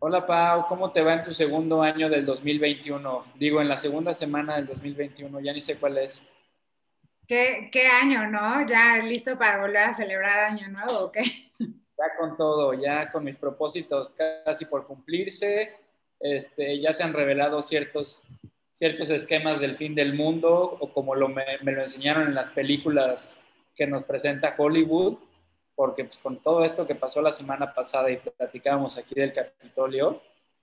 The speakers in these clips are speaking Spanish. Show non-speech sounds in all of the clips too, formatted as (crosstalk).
Hola Pau, ¿cómo te va en tu segundo año del 2021? Digo, en la segunda semana del 2021, ya ni sé cuál es. ¿Qué, qué año, no? ¿Ya listo para volver a celebrar año nuevo o qué? (laughs) Ya con todo, ya con mis propósitos casi por cumplirse, este, ya se han revelado ciertos, ciertos esquemas del fin del mundo o como lo, me, me lo enseñaron en las películas que nos presenta Hollywood porque pues, con todo esto que pasó la semana pasada y platicábamos aquí del Capitolio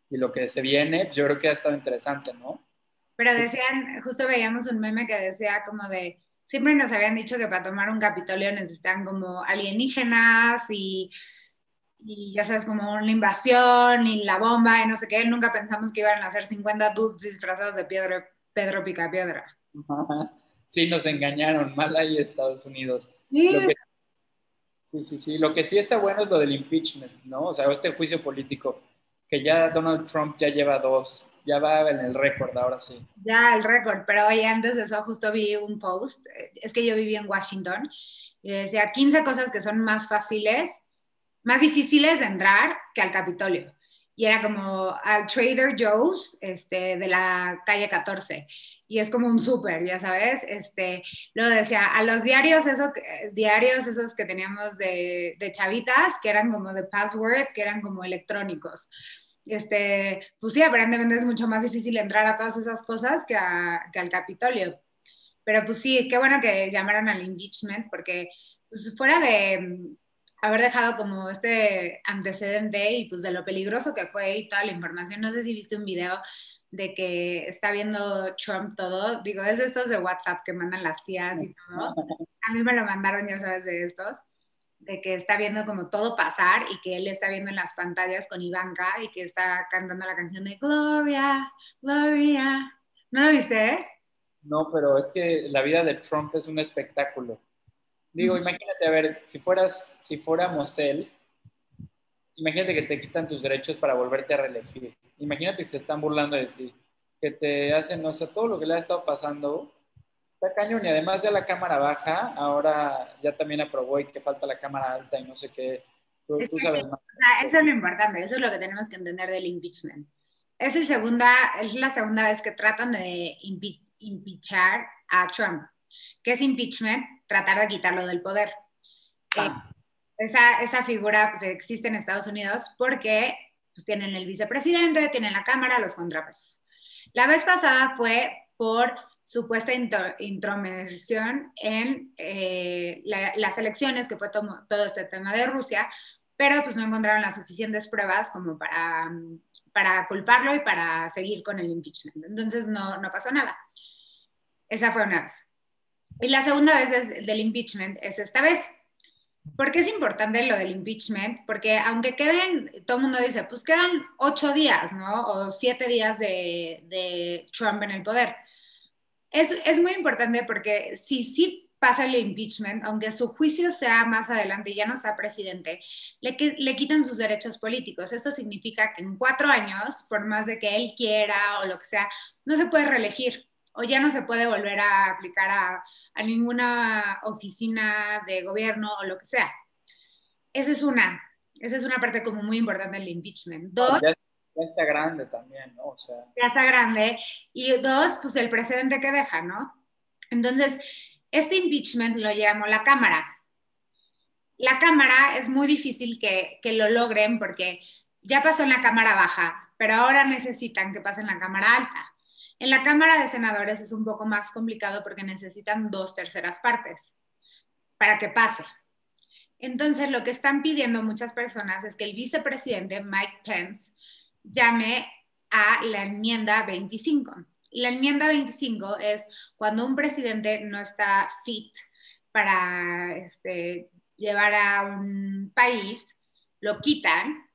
y lo que se viene, pues, yo creo que ha estado interesante, ¿no? Pero decían, justo veíamos un meme que decía como de, siempre nos habían dicho que para tomar un Capitolio necesitan como alienígenas y, y ya sabes, como una invasión y la bomba y no sé qué, nunca pensamos que iban a hacer 50 dudes disfrazados de Pedro, Pedro Picapiedra. (laughs) Sí, nos engañaron, mal ahí Estados Unidos. Sí. Lo que Sí, sí, sí. Lo que sí está bueno es lo del impeachment, ¿no? O sea, este juicio político, que ya Donald Trump ya lleva dos, ya va en el récord ahora sí. Ya, el récord, pero oye, antes de eso justo vi un post, es que yo viví en Washington, y decía 15 cosas que son más fáciles, más difíciles de entrar que al Capitolio y era como al Trader Joe's este, de la calle 14 y es como un súper, ya sabes, este, luego decía a los diarios, esos diarios esos que teníamos de, de, chavitas, que eran como de password, que eran como electrónicos. Este, pues sí, aparentemente es mucho más difícil entrar a todas esas cosas que, a, que al Capitolio. Pero pues sí, qué bueno que llamaran al impeachment, porque pues fuera de, haber dejado como este antecedente y pues de lo peligroso que fue y toda la información. No sé si viste un video de que está viendo Trump todo. Digo, es estos de WhatsApp que mandan las tías y todo. A mí me lo mandaron, ya sabes, de estos de que está viendo como todo pasar y que él está viendo en las pantallas con Ivanka y que está cantando la canción de Gloria, Gloria. ¿No lo viste? No, pero es que la vida de Trump es un espectáculo. Digo, imagínate, a ver, si fueras, si fuéramos él, imagínate que te quitan tus derechos para volverte a reelegir. Imagínate que se están burlando de ti, que te hacen, o sea, todo lo que le ha estado pasando, está cañón. Y además ya la cámara baja, ahora ya también aprobó y que falta la cámara alta y no sé qué. Tú, es sabes más. O sea, eso es lo importante, eso es lo que tenemos que entender del impeachment. Es, el segunda, es la segunda vez que tratan de impeachar a Trump. ¿Qué es impeachment? Tratar de quitarlo del poder. Ah. Eh, esa, esa, figura pues, existe en Estados Unidos porque pues, tienen el vicepresidente, tienen la Cámara, los contrapesos. La vez pasada fue por supuesta intromisión en eh, las elecciones, que fue todo, todo este tema de Rusia, pero pues no encontraron las suficientes pruebas como para, para culparlo y para seguir con el impeachment. Entonces no, no pasó nada. Esa fue una vez. Y la segunda vez del impeachment es esta vez. ¿Por qué es importante lo del impeachment? Porque aunque queden, todo el mundo dice, pues quedan ocho días, ¿no? O siete días de, de Trump en el poder. Es, es, muy importante porque si sí pasa el impeachment, aunque su juicio sea más adelante y ya no sea presidente, le, le quitan sus derechos políticos. Esto significa que en cuatro años, por más de que él quiera o lo que sea, no se puede reelegir o ya no se puede volver a aplicar a, a ninguna oficina de gobierno o lo que sea. Esa es una, esa es una parte como muy importante del impeachment. Dos, ya, ya, está grande también, ¿no? O sea. Ya está grande. Y dos, pues el precedente que deja, ¿no? Entonces, este impeachment lo llamó la Cámara. La Cámara es muy difícil que, que lo logren porque ya pasó en la Cámara Baja, pero ahora necesitan que pase en la Cámara Alta. En la Cámara de Senadores es un poco más complicado porque necesitan dos terceras partes para que pase. Entonces, lo que están pidiendo muchas personas es que el vicepresidente Mike Pence llame a la enmienda 25. Y la enmienda 25 es cuando un presidente no está fit para este, llevar a un país, lo quitan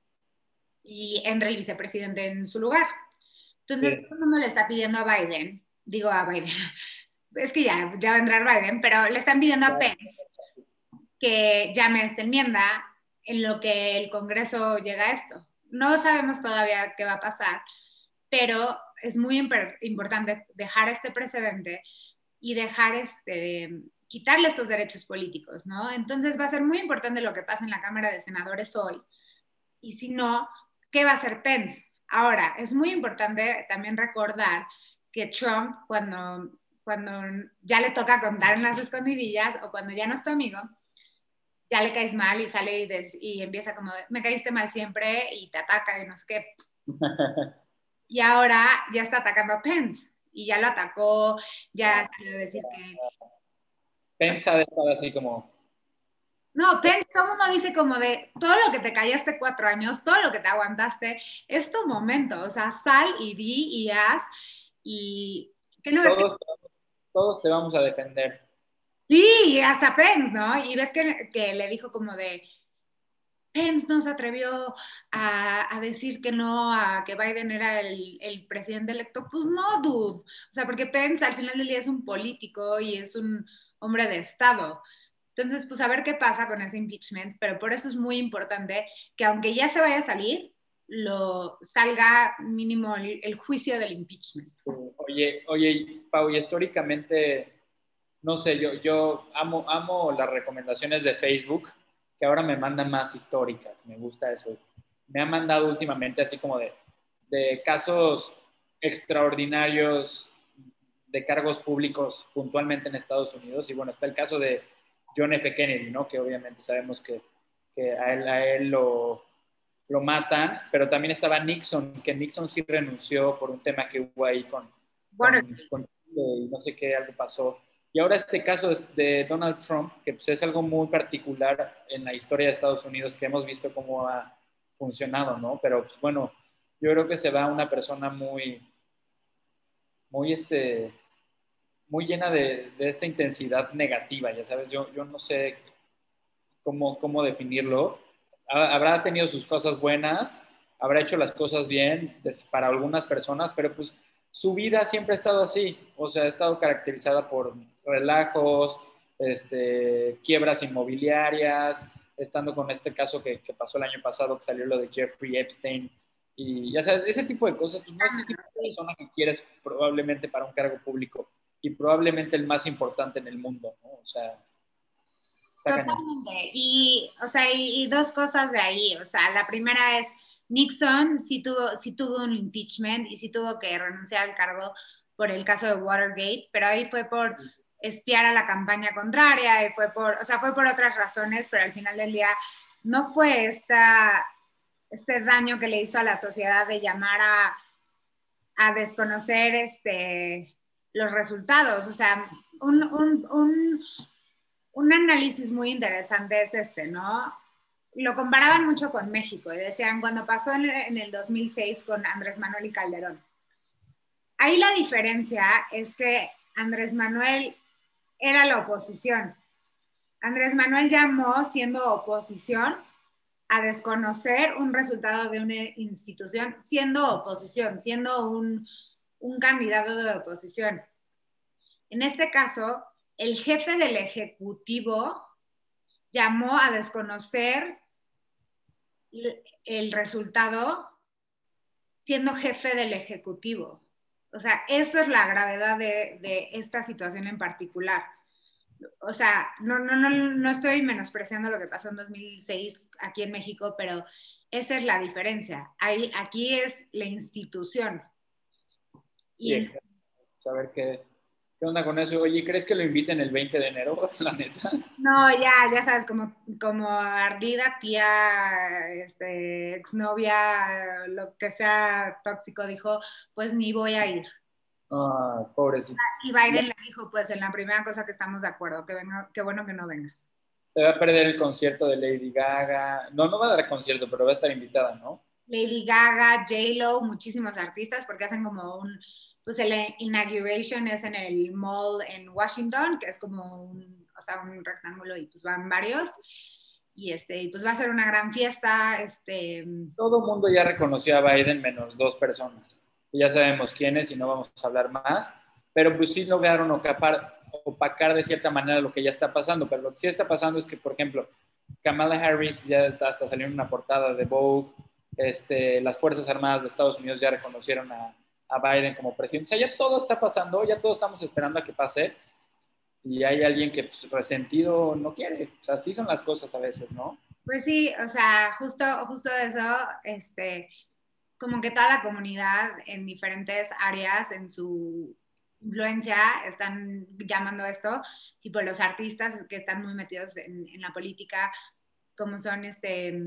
y entra el vicepresidente en su lugar. Entonces, todo el mundo le está pidiendo a Biden, digo a Biden, (laughs) es que ya, ya va a entrar Biden, pero le están pidiendo a Pence que llame a esta enmienda en lo que el Congreso llega a esto. No sabemos todavía qué va a pasar, pero es muy importante dejar este precedente y dejar este, quitarle estos derechos políticos, ¿no? Entonces va a ser muy importante lo que pasa en la Cámara de Senadores hoy. Y si no, ¿qué va a hacer Pence? Ahora, es muy importante también recordar que Trump, cuando, cuando ya le toca contar en las escondidillas o cuando ya no es tu amigo, ya le caes mal y sale y, y empieza como, me caíste mal siempre y te ataca y no sé qué. (laughs) y ahora ya está atacando a Pence y ya lo atacó, ya salió a decir que... Pence ha estado así como... No, Pence, todo mundo dice como de todo lo que te callaste cuatro años, todo lo que te aguantaste, es tu momento, o sea, sal y di y haz y... ¿qué no todos, todos te vamos a defender. Sí, hasta Pence, ¿no? Y ves que, que le dijo como de, Pence no se atrevió a, decir que no, a que Biden era el, presidente electo. Pues no, dude. O sea, porque Pence al final del día es un político y es un hombre de Estado. Entonces, pues a ver qué pasa con ese impeachment, pero por eso es muy importante que aunque ya se vaya a salir, lo salga mínimo el, juicio del impeachment. Oye, oye, Pau, y históricamente, no sé, yo, yo amo, amo las recomendaciones de Facebook que ahora me mandan más históricas, me gusta eso. Me han mandado últimamente así como de, de casos extraordinarios de cargos públicos puntualmente en Estados Unidos. Y bueno, está el caso de John F. Kennedy, ¿no? Que obviamente sabemos que, que a él, a él lo, lo, matan, pero también estaba Nixon, que Nixon sí renunció por un tema que hubo ahí con, con, y no sé qué, algo pasó. Y ahora este caso de Donald Trump, que pues es algo muy particular en la historia de Estados Unidos, que hemos visto cómo ha funcionado, ¿no? Pero pues bueno, yo creo que se va una persona muy, muy, este, muy llena de, de esta intensidad negativa, ya sabes, yo, yo no sé cómo, cómo definirlo. Habrá tenido sus cosas buenas, habrá hecho las cosas bien para algunas personas, pero pues su vida siempre ha estado así, o sea, ha estado caracterizada por relajos, este, quiebras inmobiliarias, estando con este caso que, pasó el año pasado, que salió lo de Jeffrey Epstein, y ya sabes, ese tipo de cosas, pues no es el tipo de persona que quieres probablemente para un cargo público y probablemente el más importante en el mundo, ¿no? O sea... Totalmente. Y, o sea, y, dos cosas de ahí. O sea, la primera es, Nixon sí tuvo, sí tuvo un impeachment y sí tuvo que renunciar al cargo por el caso de Watergate, pero ahí fue por espiar a la campaña contraria y fue por, o sea, fue por otras razones, pero al final del día no fue esta, este daño que le hizo a la sociedad de llamar a, a desconocer este, los resultados. O sea, un, un, un, un análisis muy interesante es este, ¿no? Lo comparaban mucho con México y decían, cuando pasó en, en el 2006 con Andrés Manuel y Calderón, Ahí la diferencia es que Andrés Manuel era la oposición. Andrés Manuel llamó, siendo oposición, a desconocer un resultado de una institución, siendo oposición, siendo un, candidato de oposición. En este caso, el jefe del Ejecutivo llamó a desconocer el resultado siendo jefe del Ejecutivo. O sea, eso es la gravedad de, esta situación en particular. O sea, no, no, no, no estoy menospreciando lo que pasó en 2006 aquí en México, pero esa es la diferencia. Ahí, aquí es la institución. Y Saber qué, qué onda con eso. Oye, ¿crees que lo inviten el 20 de enero, (laughs) la neta? No, ya, ya sabes, como, como ardida tía, este, exnovia, lo que sea tóxico, dijo, pues ni voy a ir. Ah, pobrecito. Y Biden le dijo, pues en la primera cosa que estamos de acuerdo, que venga, qué bueno que no vengas. Se va a perder el concierto de Lady Gaga. No, no va a dar concierto, pero va a estar invitada, ¿no? Lady Gaga, J-Lo, muchísimos artistas, porque hacen como un, pues el inauguration es en el mall en Washington, que es como un, o sea, un rectángulo y pues van varios. Y este, pues va a ser una gran fiesta. Este... Todo el mundo ya reconoció a Biden menos dos personas. Ya sabemos quiénes y no vamos a hablar más. Pero pues sí lograron ocapar, opacar de cierta manera lo que ya está pasando. Pero lo que sí está pasando es que, por ejemplo, Kamala Harris ya hasta salió en una portada de Vogue. Este, las Fuerzas Armadas de Estados Unidos ya reconocieron a, a Biden como presidente. O sea, ya todo está pasando, ya todos estamos esperando a que pase y hay alguien que pues, resentido no quiere. O sea, así son las cosas a veces, ¿no? Pues sí, o sea, justo, justo eso, este, como que toda la comunidad en diferentes áreas, en su influencia, están llamando esto, tipo los artistas que están muy metidos en, en la política, como son este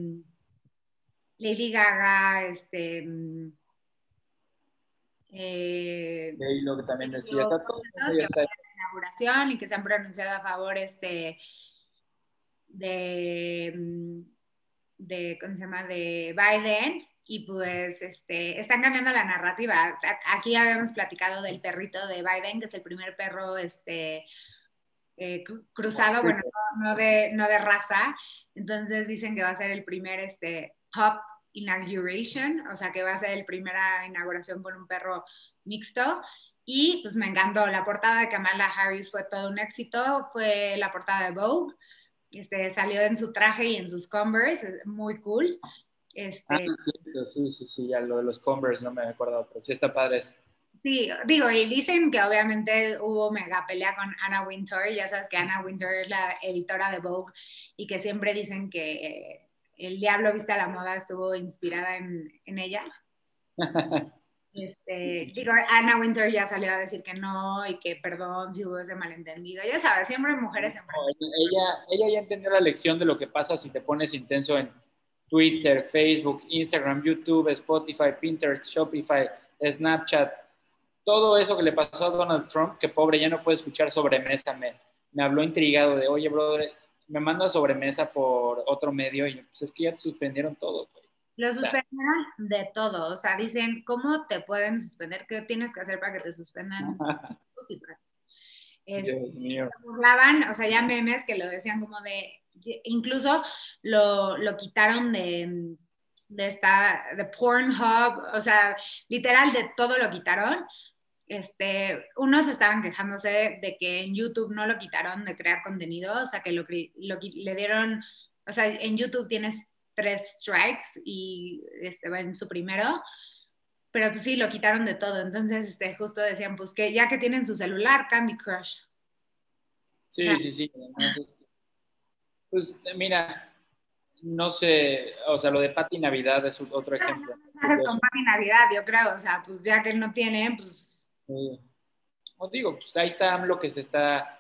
Lady Gaga, este eh, lo que también decía, está todo está... inauguración y que se han pronunciado a favor este de, de ¿cómo se llama? de Biden y pues este, están cambiando la narrativa. Aquí habíamos platicado del perrito de Biden, que es el primer perro este, eh, cruzado, bueno, no, de, no de raza. Entonces dicen que va a ser el primer este, pop inauguration, o sea que va a ser el primera inauguración con un perro mixto. Y pues me encantó, la portada de Kamala Harris fue todo un éxito, fue la portada de Vogue, este, salió en su traje y en sus Converse, muy cool. Este, ah, sí, sí, sí, ya lo de los Converse no me he acordado, pero sí está padre. Sí, digo, y dicen que obviamente hubo mega pelea con Anna Wintour, ya sabes que Anna Wintour es la editora de Vogue y que siempre dicen que El Diablo Viste a la Moda estuvo inspirada en, en ella. (laughs) Este, digo, Anna Winter ya salió a decir que no y que perdón si hubo ese malentendido. Ya sabes, siempre mujeres. Siempre... ella, ella ya entendió la lección de lo que pasa si te pones intenso en Twitter, Facebook, Instagram, YouTube, Spotify, Pinterest, Shopify, Snapchat. Todo eso que le pasó a Donald Trump, que pobre ya no puede escuchar sobremesa, me, me habló intrigado de, oye, brother, me manda sobremesa por otro medio y pues es que ya te suspendieron todo. Lo suspendieron de todo, o sea, dicen, ¿cómo te pueden suspender? ¿Qué tienes que hacer para que te suspendan? (laughs) es, se burlaban, o sea, ya memes que lo decían como de, incluso lo, lo quitaron de, de esta, de Pornhub, o sea, literal de todo lo quitaron. Este, unos estaban quejándose de que en YouTube no lo quitaron de crear contenido, o sea, que lo, lo le dieron, o sea, en YouTube tienes tres strikes y este, va en su primero. Pero pues sí, lo quitaron de todo. Entonces, este, justo decían, pues que ya que tienen su celular, Candy Crush. Sí, sí, sí. pues mira, no sé, o sea, lo de Pati Navidad es otro ejemplo. No, con Pati Navidad, yo creo, o sea, pues ya que él no tiene, pues... Os digo, pues ahí está lo que se está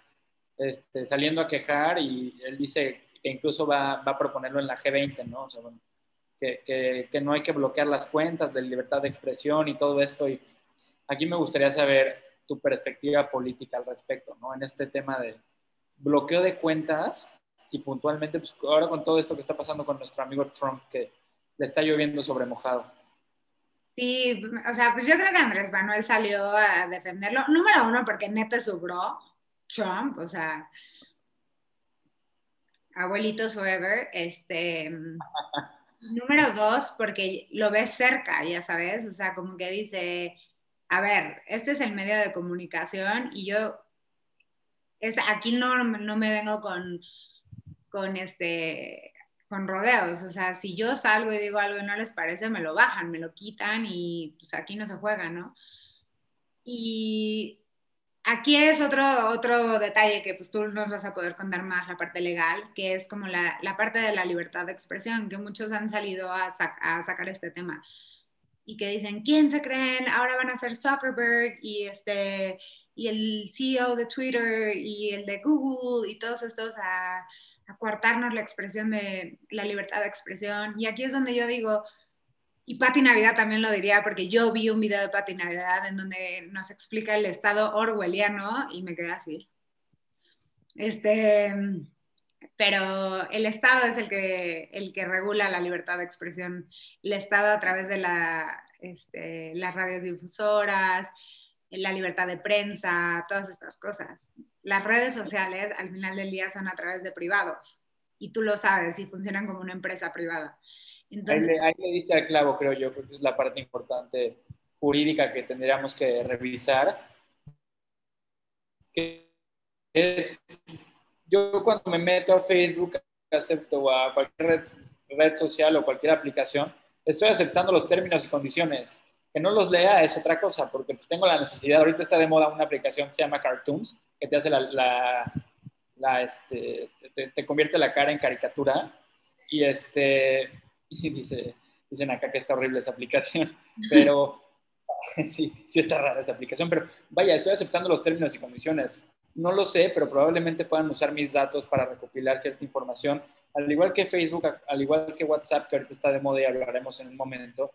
este, saliendo a quejar y él dice que incluso va, va, a proponerlo en la G20, ¿no? O sea, bueno, que, que, que, no hay que bloquear las cuentas de libertad de expresión y todo esto. Y aquí me gustaría saber tu perspectiva política al respecto, ¿no? En este tema de bloqueo de cuentas y puntualmente, pues ahora con todo esto que está pasando con nuestro amigo Trump, que le está lloviendo sobre mojado. Sí, o sea, pues yo creo que Andrés Manuel salió a defenderlo. Número uno, porque neta subró Trump, o sea, abuelitos forever, este, (laughs) número dos, porque lo ves cerca, ya sabes, o sea, como que dice, a ver, este es el medio de comunicación y yo, aquí no, no me vengo con, con este, con rodeos, o sea, si yo salgo y digo algo y no les parece, me lo bajan, me lo quitan y pues aquí no se juega, ¿no? Y Aquí es otro, otro detalle que pues tú nos vas a poder contar más, la parte legal, que es como la, la parte de la libertad de expresión, que muchos han salido a, sacar este tema y que dicen, ¿quién se creen? Ahora van a ser Zuckerberg y, este, y el CEO de Twitter y el de Google y todos estos a, a coartarnos la expresión de la libertad de expresión. Y aquí es donde yo digo, y Pati Navidad también lo diría, porque yo vi un video de Pati Navidad en donde nos explica el estado orwelliano y me quedé así. Este, pero el Estado es el que, el que regula la libertad de expresión. El Estado a través de la, este, las radios difusoras, la libertad de prensa, todas estas cosas. Las redes sociales al final del día son a través de privados y tú lo sabes y funcionan como una empresa privada ahí, le, diste al clavo, creo yo, porque es la parte importante jurídica que tendríamos que revisar. Que es, yo cuando me meto a Facebook, acepto a cualquier red, social o cualquier aplicación, estoy aceptando los términos y condiciones. Que no los lea es otra cosa, porque pues, tengo la necesidad. Ahorita está de moda una aplicación que se llama Cartoons, que te hace la, la, este, te, te, convierte la cara en caricatura y este, (laughs) y dice, dicen acá que está horrible esa aplicación, (laughs) pero (laughs) sí, sí está rara esa aplicación, pero vaya, estoy aceptando los términos y condiciones. No lo sé, pero probablemente puedan usar mis datos para recopilar cierta información, al igual que Facebook, al igual que WhatsApp, que ahorita está de moda y hablaremos en un momento.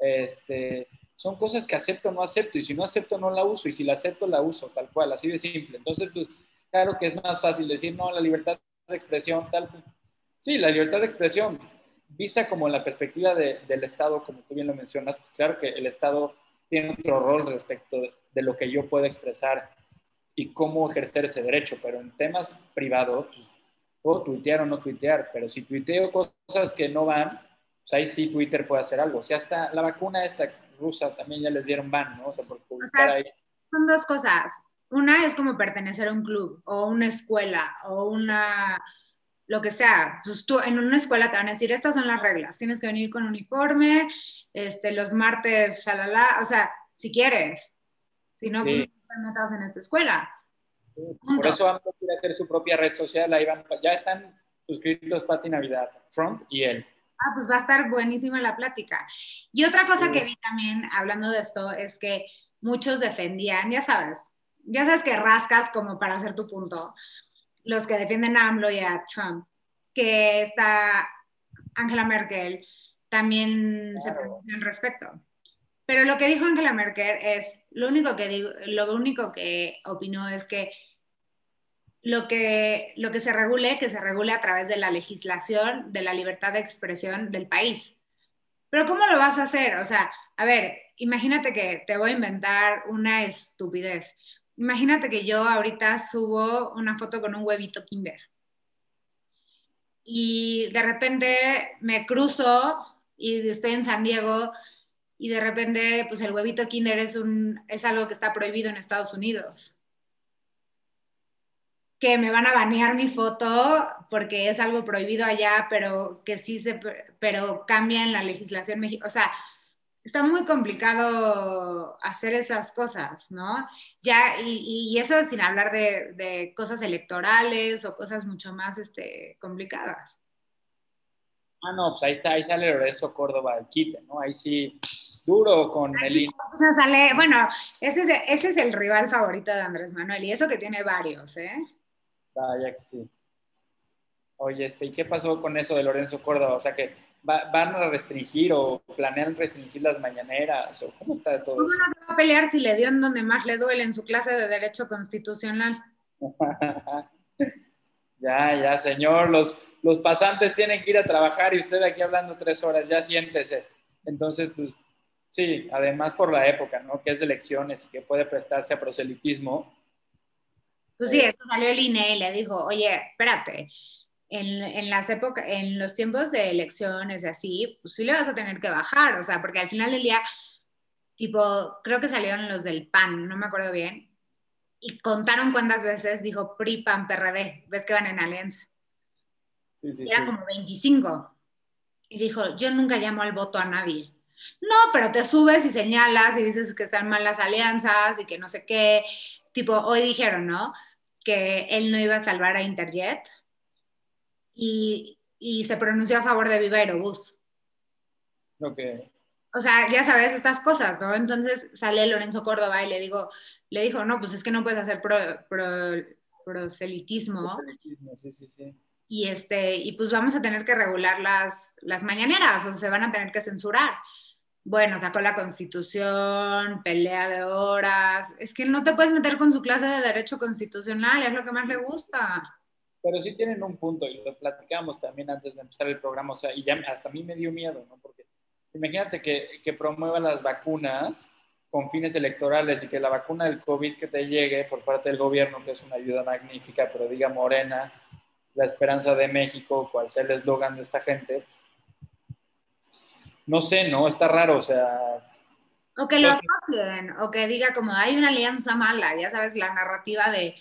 Este, son cosas que acepto o no acepto, y si no acepto, no la uso, y si la acepto, la uso, tal cual, así de simple. Entonces, pues, claro que es más fácil decir, no, la libertad de expresión, tal. Sí, la libertad de expresión, vista como la perspectiva del Estado, como tú bien lo mencionas, pues claro que el Estado tiene otro rol respecto de, lo que yo puedo expresar y cómo ejercer ese derecho, pero en temas privados, pues, puedo tuitear o no tuitear, pero si tuiteo cosas que no van, pues ahí sí Twitter puede hacer algo. O sea, hasta la vacuna esta rusa también ya les dieron ban, ¿no? O sea, por publicar ahí. Son dos cosas. Una es como pertenecer a un club o una escuela o una lo que sea, pues tú en una escuela te van a decir, estas son las reglas, tienes que venir con uniforme, este, los martes, shalala, o sea, si quieres, si no, pues, no te metas en esta escuela. por eso AMLO quiere hacer su propia red social, ahí van, ya están suscritos Pati Navidad, Trump y él. Ah, pues va a estar buenísima la plática. Y otra cosa que vi también, hablando de esto, es que muchos defendían, ya sabes, ya sabes que rascas como para hacer tu punto, los que defienden a AMLO y a Trump, que está Angela Merkel también se pronunció al respecto. Pero lo que dijo Angela Merkel es, lo único que, digo, lo único que opinó es que lo, que lo que se regule, que se regule a través de la legislación, de la libertad de expresión del país. Pero ¿cómo lo vas a hacer? O sea, a ver, imagínate que te voy a inventar una estupidez. Imagínate que yo ahorita subo una foto con un huevito Kinder. Y de repente me cruzo y estoy en San Diego y de repente pues el huevito Kinder es, un, es algo que está prohibido en Estados Unidos. Que me van a banear mi foto porque es algo prohibido allá, pero que sí se, pero cambia en la legislación mexicana. O sea, está muy complicado hacer esas cosas, ¿no? Ya, y, eso sin hablar de, cosas electorales o cosas mucho más este, complicadas. Ah, no, pues ahí está, ahí sale Lorenzo Córdoba el quite, ¿no? Ahí sí, duro con el... sale, bueno, ese es, ese es el rival favorito de Andrés Manuel y eso que tiene varios, ¿eh? Vaya que sí. Oye, este, ¿y qué pasó con eso de Lorenzo Córdoba? O sea que van a restringir o planean restringir las mañaneras o cómo está todo ¿Cómo no va a pelear si le dio en donde más le duele en su clase de derecho constitucional? (laughs) ya, ya, señor, los, los pasantes tienen que ir a trabajar y usted aquí hablando tres horas, ya siéntese. Entonces, pues sí, además por la época, ¿no? Que es de elecciones y que puede prestarse a proselitismo. Pues sí, eso salió el INE y le dijo, oye, espérate, en, las épocas, en los tiempos de elecciones y así, pues sí le vas a tener que bajar, o sea, porque al final del día, tipo, creo que salieron los del PAN, no me acuerdo bien, y contaron cuántas veces dijo PRI, PAN, PRD, ves que van en alianza. Sí, sí, Era como 25. Y dijo, yo nunca llamo al voto a nadie. No, pero te subes y señalas y dices que están mal las alianzas y que no sé qué. Tipo, hoy dijeron, ¿no? Que él no iba a salvar a Interjet y, se pronunció a favor de Viva Aerobús. Ok. O sea, ya sabes estas cosas, ¿no? Entonces sale Lorenzo Córdoba y le digo, le dijo, no, pues es que no puedes hacer proselitismo. Proselitismo, sí, sí, sí. Y, este, y pues vamos a tener que regular las, las mañaneras, o se van a tener que censurar. Bueno, sacó la constitución, pelea de horas. Es que no te puedes meter con su clase de derecho constitucional, es lo que más le gusta pero sí tienen un punto y lo platicamos también antes de empezar el programa, o sea, y ya hasta a mí me dio miedo, ¿no? Porque imagínate que, que promuevan las vacunas con fines electorales y que la vacuna del COVID que te llegue por parte del gobierno, que es una ayuda magnífica, pero diga Morena, la esperanza de México, cual sea el eslogan de esta gente, no sé, ¿no? Está raro, o sea... O que lo asocien, o que diga como hay una alianza mala, ya sabes, la narrativa de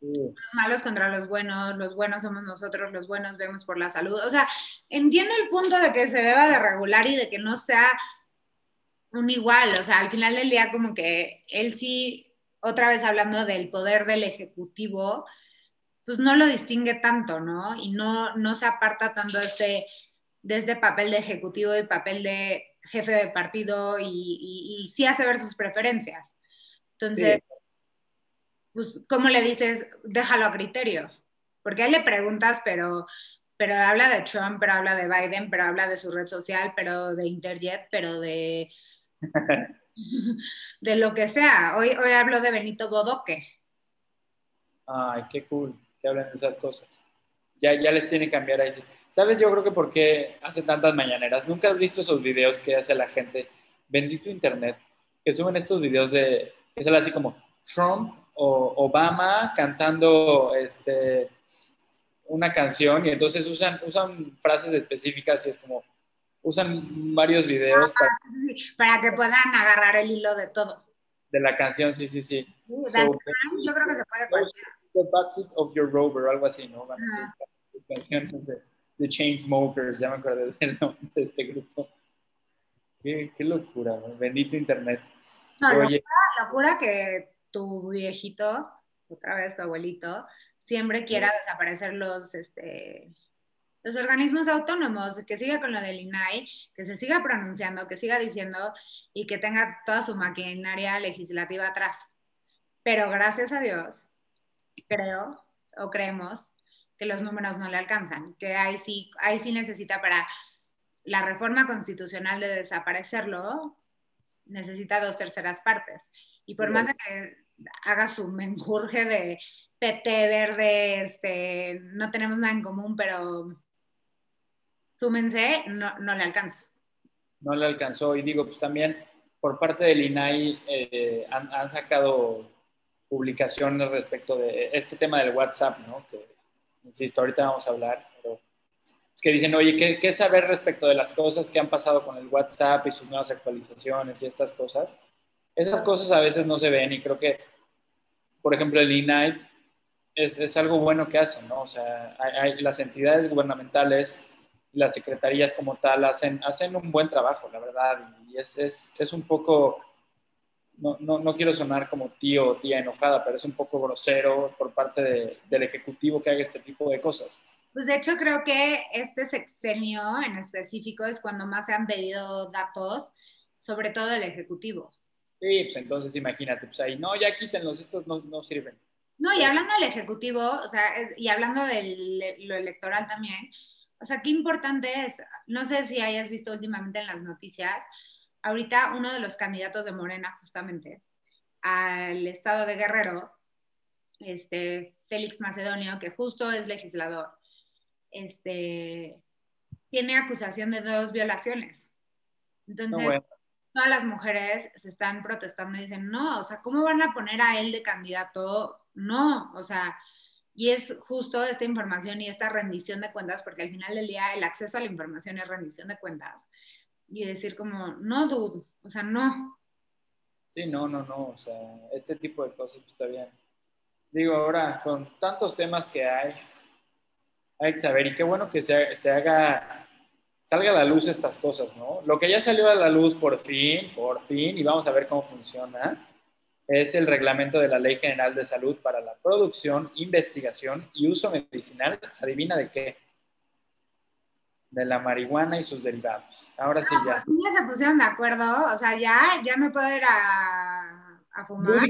los malos contra los buenos, los buenos somos nosotros, los buenos vemos por la salud. O sea, entiendo el punto de que se deba de regular y de que no sea un igual. O sea, al final del día como que él sí, otra vez hablando del poder del Ejecutivo, pues no lo distingue tanto, ¿no? Y no, no se aparta tanto de este, de este papel de ejecutivo y papel de jefe de partido y, y, sí hace ver sus preferencias. Entonces, pues, ¿cómo le dices? Déjalo a criterio. Porque a él le preguntas, pero, pero habla de Trump, pero habla de Biden, pero habla de su red social, pero de Interjet, pero de, (laughs) de lo que sea. Hoy, hoy hablo de Benito Bodoque. Ay, qué cool que hablen de esas cosas. Ya, ya les tiene que cambiar ahí. ¿Sabes? Yo creo que porque hace tantas mañaneras. ¿Nunca has visto esos videos que hace la gente? Bendito Internet. Que suben estos videos de, que sale así como Trump o Obama cantando este, una canción y entonces usan, usan frases específicas y es como, usan varios videos para, para, que puedan agarrar el hilo de todo. De la canción, sí, sí, sí. yo creo que se puede The backseat of your rover, algo así, ¿no? Van a canciones de The Chainsmokers, ya me acuerdo del (laughs) nombre de este grupo. Qué, qué locura, bendito internet. No, Oye, locura, locura que tu viejito, otra vez tu abuelito, siempre quiera desaparecer los, este, los organismos autónomos, que siga con lo del INAI, que se siga pronunciando, que siga diciendo y que tenga toda su maquinaria legislativa atrás. Pero gracias a Dios, creo o creemos que los números no le alcanzan, que ahí sí, ahí sí necesita para la reforma constitucional de desaparecerlo, necesita dos terceras partes. Y por más de que haga su menjurje de PT verde, este, no tenemos nada en común, pero súmense, no, no le alcanza. No le alcanzó. Y digo, pues también por parte del INAI eh, han, han, sacado publicaciones respecto de este tema del WhatsApp, ¿no? Que, insisto, ahorita vamos a hablar, pero que dicen, oye, ¿qué, ¿qué, saber respecto de las cosas que han pasado con el WhatsApp y sus nuevas actualizaciones y estas cosas? Esas cosas a veces no se ven y creo que, por ejemplo, el INAI es, es algo bueno que hacen, ¿no? O sea, hay, las entidades gubernamentales, las secretarías como tal, hacen, hacen un buen trabajo, la verdad, y es, es, es un poco no, no, no, quiero sonar como tío o tía enojada, pero es un poco grosero por parte de, del Ejecutivo que haga este tipo de cosas. Pues de hecho creo que este sexenio en específico es cuando más se han pedido datos, sobre todo el Ejecutivo. Sí, pues entonces imagínate, pues ahí, no, ya quítenlos, estos no, no sirven. No, y hablando del Ejecutivo, o sea, y hablando de lo electoral también, o sea, qué importante es, no sé si hayas visto últimamente en las noticias, ahorita uno de los candidatos de Morena justamente al estado de Guerrero, este, Félix Macedonio, que justo es legislador, este, tiene acusación de dos violaciones. Entonces, todas las mujeres se están protestando y dicen, no, o sea, ¿cómo van a poner a él de candidato? No, o sea, y es justo esta información y esta rendición de cuentas, porque al final del día el acceso a la información es rendición de cuentas y decir como, no, dude, o sea, no. Sí, no, no, no, o sea, este tipo de cosas pues, está bien. Digo, ahora, con tantos temas que hay, hay que saber, y qué bueno que se, se haga, salga a la luz estas cosas, ¿no? Lo que ya salió a la luz por fin, por fin, y vamos a ver cómo funciona, es el reglamento de la Ley General de Salud para la producción, investigación y uso medicinal, adivina de qué, de la marihuana y sus derivados. Ahora sí ya. Pues ya se pusieron de acuerdo, o sea, ya, ya me puedo ir a, a fumar.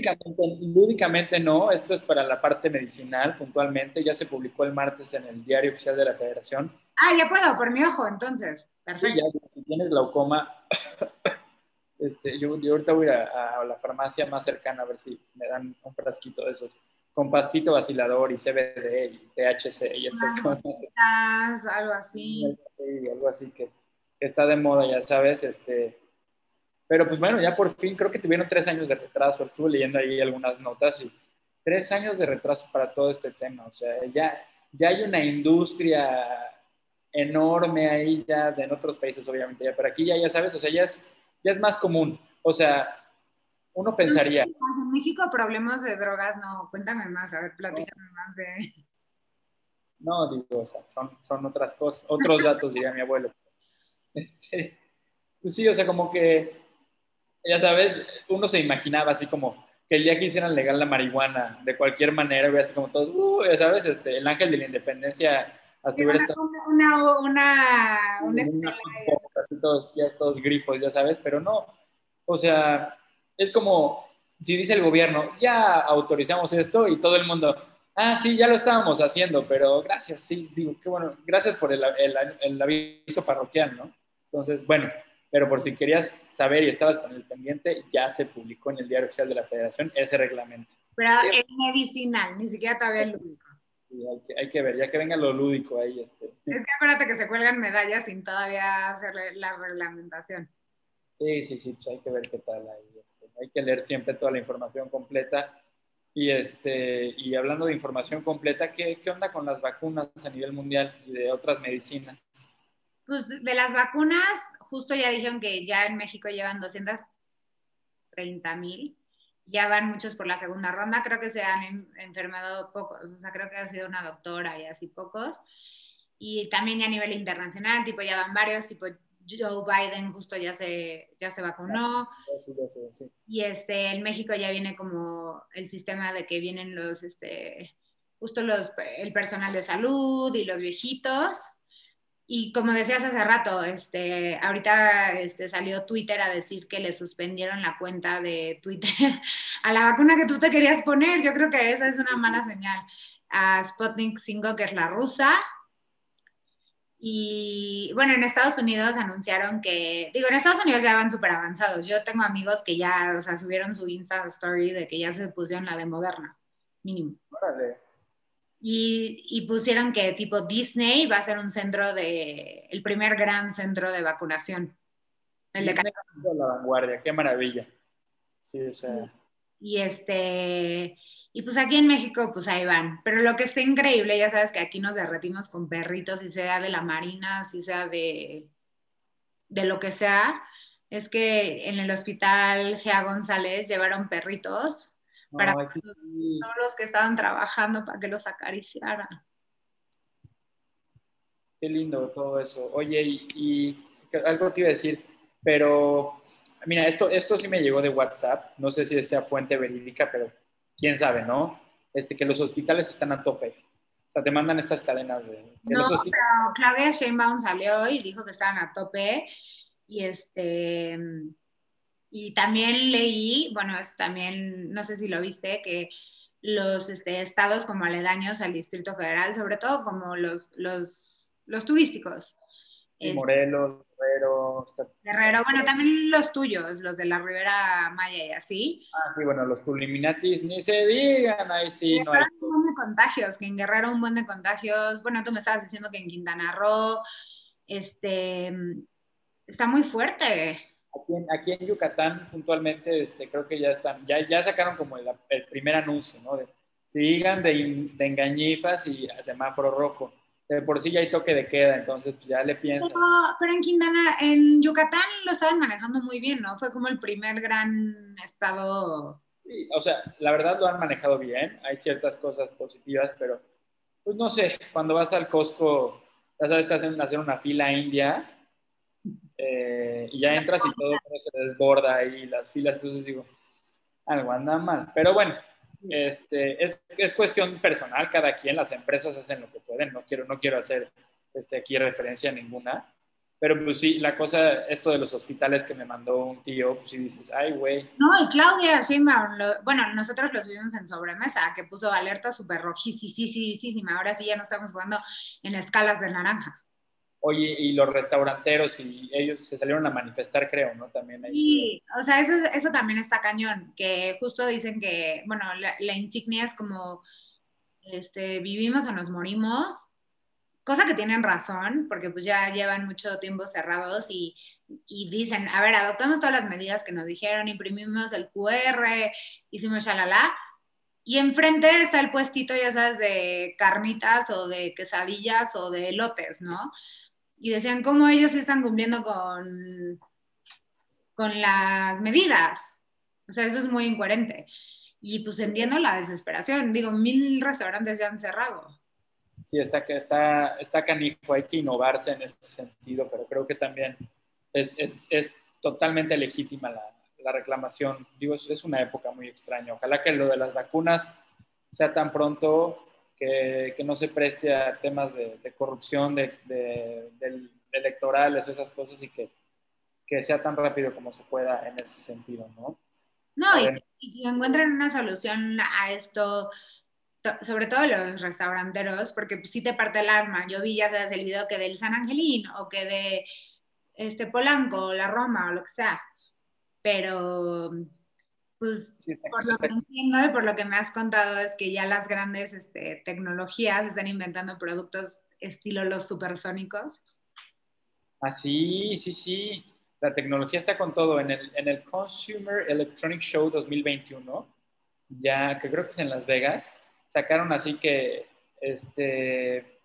Lúdicamente, no, esto es para la parte medicinal puntualmente, ya se publicó el martes en el diario oficial de la federación. Ah, ya puedo, por mi ojo, entonces. Perfecto. Sí, ya, si tienes glaucoma, (coughs) este, yo, ahorita voy a, a la farmacia más cercana a ver si me dan un frasquito de esos con pastito vacilador y CBD y THC y estas cosas. Algo así. algo así que, está de moda, ya sabes. Este, pero pues bueno, ya por fin creo que tuvieron tres años de retraso. Estuve leyendo ahí algunas notas y tres años de retraso para todo este tema. O sea, ya, ya hay una industria enorme ahí ya, en otros países obviamente ya, pero aquí ya, ya sabes, o sea, ya es, ya es más común. O sea, uno pensaría. En México problemas de drogas, no, cuéntame más, a ver, platícame más de... No, digo, o sea, son, son otras cosas, otros datos, diría mi abuelo. (laughs) Este, pues sí, o sea, como que, ya sabes, uno se imaginaba así como que el día que hicieran legal la marihuana, de cualquier manera, hubiera sido como todos, uh, ya sabes, este, el ángel de la independencia hasta hubiera estado... Una, una, una, una así todos, ya todos grifos, ya sabes, pero no, o sea, es como si dice el gobierno, ya autorizamos esto y todo el mundo, ah, sí, ya lo estábamos haciendo, pero gracias, sí, digo, qué bueno, gracias por el, el, el aviso parroquial, ¿no? Entonces, bueno, pero por si querías saber y estabas con el pendiente, ya se publicó en el Diario Oficial de la Federación ese reglamento. Pero es medicinal, ni siquiera todavía es lúdico. Sí, hay, que, hay, que, ver, ya que venga lo lúdico ahí. Este. Es que acuérdate que se cuelgan medallas sin todavía hacer la reglamentación. Sí, sí, sí, pues hay que ver qué tal ahí. Hay que leer siempre toda la información completa. Y, este, y hablando de información completa, ¿qué, ¿qué onda con las vacunas a nivel mundial y de otras medicinas? Pues de las vacunas, justo ya dijeron que ya en México llevan 230 mil, ya van muchos por la segunda ronda, creo que se han enfermado pocos, o sea, creo que ha sido una doctora y así pocos. Y también a nivel internacional, tipo ya van varios, tipo Joe Biden justo ya se, ya se vacunó. Y este, en México ya viene como el sistema de que vienen los, este, justo los, el personal de salud y los viejitos y como decías hace rato, este, ahorita este, salió Twitter a decir que le suspendieron la cuenta de Twitter (laughs) a la vacuna que tú te querías poner. Yo creo que esa es una mala señal. A Sputnik 5, que es la rusa. Y bueno, en Estados Unidos anunciaron que, digo, en Estados Unidos ya van súper avanzados. Yo tengo amigos que ya, o sea, subieron su Insta Story de que ya se pusieron la de Moderna, mínimo. Órale. Y, pusieron que tipo Disney va a ser un centro de, el primer gran centro de vacunación. El de la vanguardia, qué maravilla. Sí, o sea. Y este, y pues aquí en México, pues ahí van. Pero lo que está increíble, ya sabes que aquí nos derretimos con perritos, si sea de la marina, si sea de, de lo que sea, es que en el hospital Gea González llevaron perritos para todos los que estaban trabajando para que los acariciaran. Qué lindo todo eso. Oye, y, algo te iba a decir, pero mira, esto, esto sí me llegó de WhatsApp, no sé si sea fuente verídica, pero quién sabe, ¿no? Este, que los hospitales están a tope. O sea, te mandan estas cadenas de... no, pero Claudia Sheinbaum salió y dijo que estaban a tope y este y también leí, bueno, es también, no sé si lo viste, que los este, estados como aledaños al Distrito Federal, sobre todo como los, los, los turísticos. Morelos, Guerrero. Guerrero, bueno, también los tuyos, los de la Ribera Maya y así. Ah, sí, bueno, los Tuliminatis ni se digan, ahí sí. no hay... un buen de contagios, que en Guerrero un buen de contagios. Bueno, tú me estabas diciendo que en Quintana Roo, este, está muy fuerte. Aquí en, Yucatán, puntualmente, este, creo que ya están, ya, ya sacaron como el, primer anuncio, ¿no? De, sigan de, de engañifas y semáforo rojo. De por sí ya hay toque de queda, entonces pues, ya le pienso. Pero, en Quintana, en Yucatán lo estaban manejando muy bien, ¿no? Fue como el primer gran estado. Sí, o sea, la verdad lo han manejado bien, hay ciertas cosas positivas, pero pues no sé, cuando vas al Costco, ya sabes, te hacen hacer una fila india eh, y ya entras y todo se desborda ahí las filas, entonces digo, algo anda mal. Pero bueno, este, es, es, cuestión personal, cada quien, las empresas hacen lo que pueden, no quiero, no quiero hacer este, aquí referencia a ninguna, pero pues sí, la cosa, esto de los hospitales que me mandó un tío, pues sí dices, ay, güey. No, y Claudia sí, bueno, nosotros lo subimos en sobremesa, que puso alerta súper rojísima, ahora sí ya no estamos jugando en escalas de naranja. Oye, y los restauranteros y ellos se salieron a manifestar, creo, ¿no? También ahí sí, o sea, eso, eso también está cañón, que justo dicen que, bueno, la, insignia es como, este, vivimos o nos morimos, cosa que tienen razón, porque pues ya llevan mucho tiempo cerrados y, y, dicen, a ver, adoptamos todas las medidas que nos dijeron, imprimimos el QR, hicimos shalala, y enfrente está el puestito, ya sabes, de carnitas o de quesadillas o de elotes, ¿no? Y decían cómo ellos están cumpliendo con, con las medidas. O sea, eso es muy incoherente. Y pues entiendo la desesperación. Digo, mil restaurantes ya han cerrado. Sí, está, está, está canijo, hay que innovarse en ese sentido, pero creo que también es, es, es totalmente legítima la, la reclamación. Digo, es una época muy extraña. Ojalá que lo de las vacunas sea tan pronto que, que no se preste a temas de, corrupción, de, de, electorales, esas cosas y que, que, sea tan rápido como se pueda en ese sentido, ¿no? No, y, y encuentren una solución a esto sobre todo los restauranteros, porque si te parte el alma. Yo vi ya sabes el video que del San Angelín o que de este Polanco, la Roma o lo que sea. Pero pues por lo que entiendo y por lo que me has contado es que ya las grandes este, tecnologías están inventando productos estilo los supersónicos. Ah, sí, sí, sí. La tecnología está con todo. En el, en el Consumer Electronic Show 2021, ya que creo que es en Las Vegas, sacaron así que, este,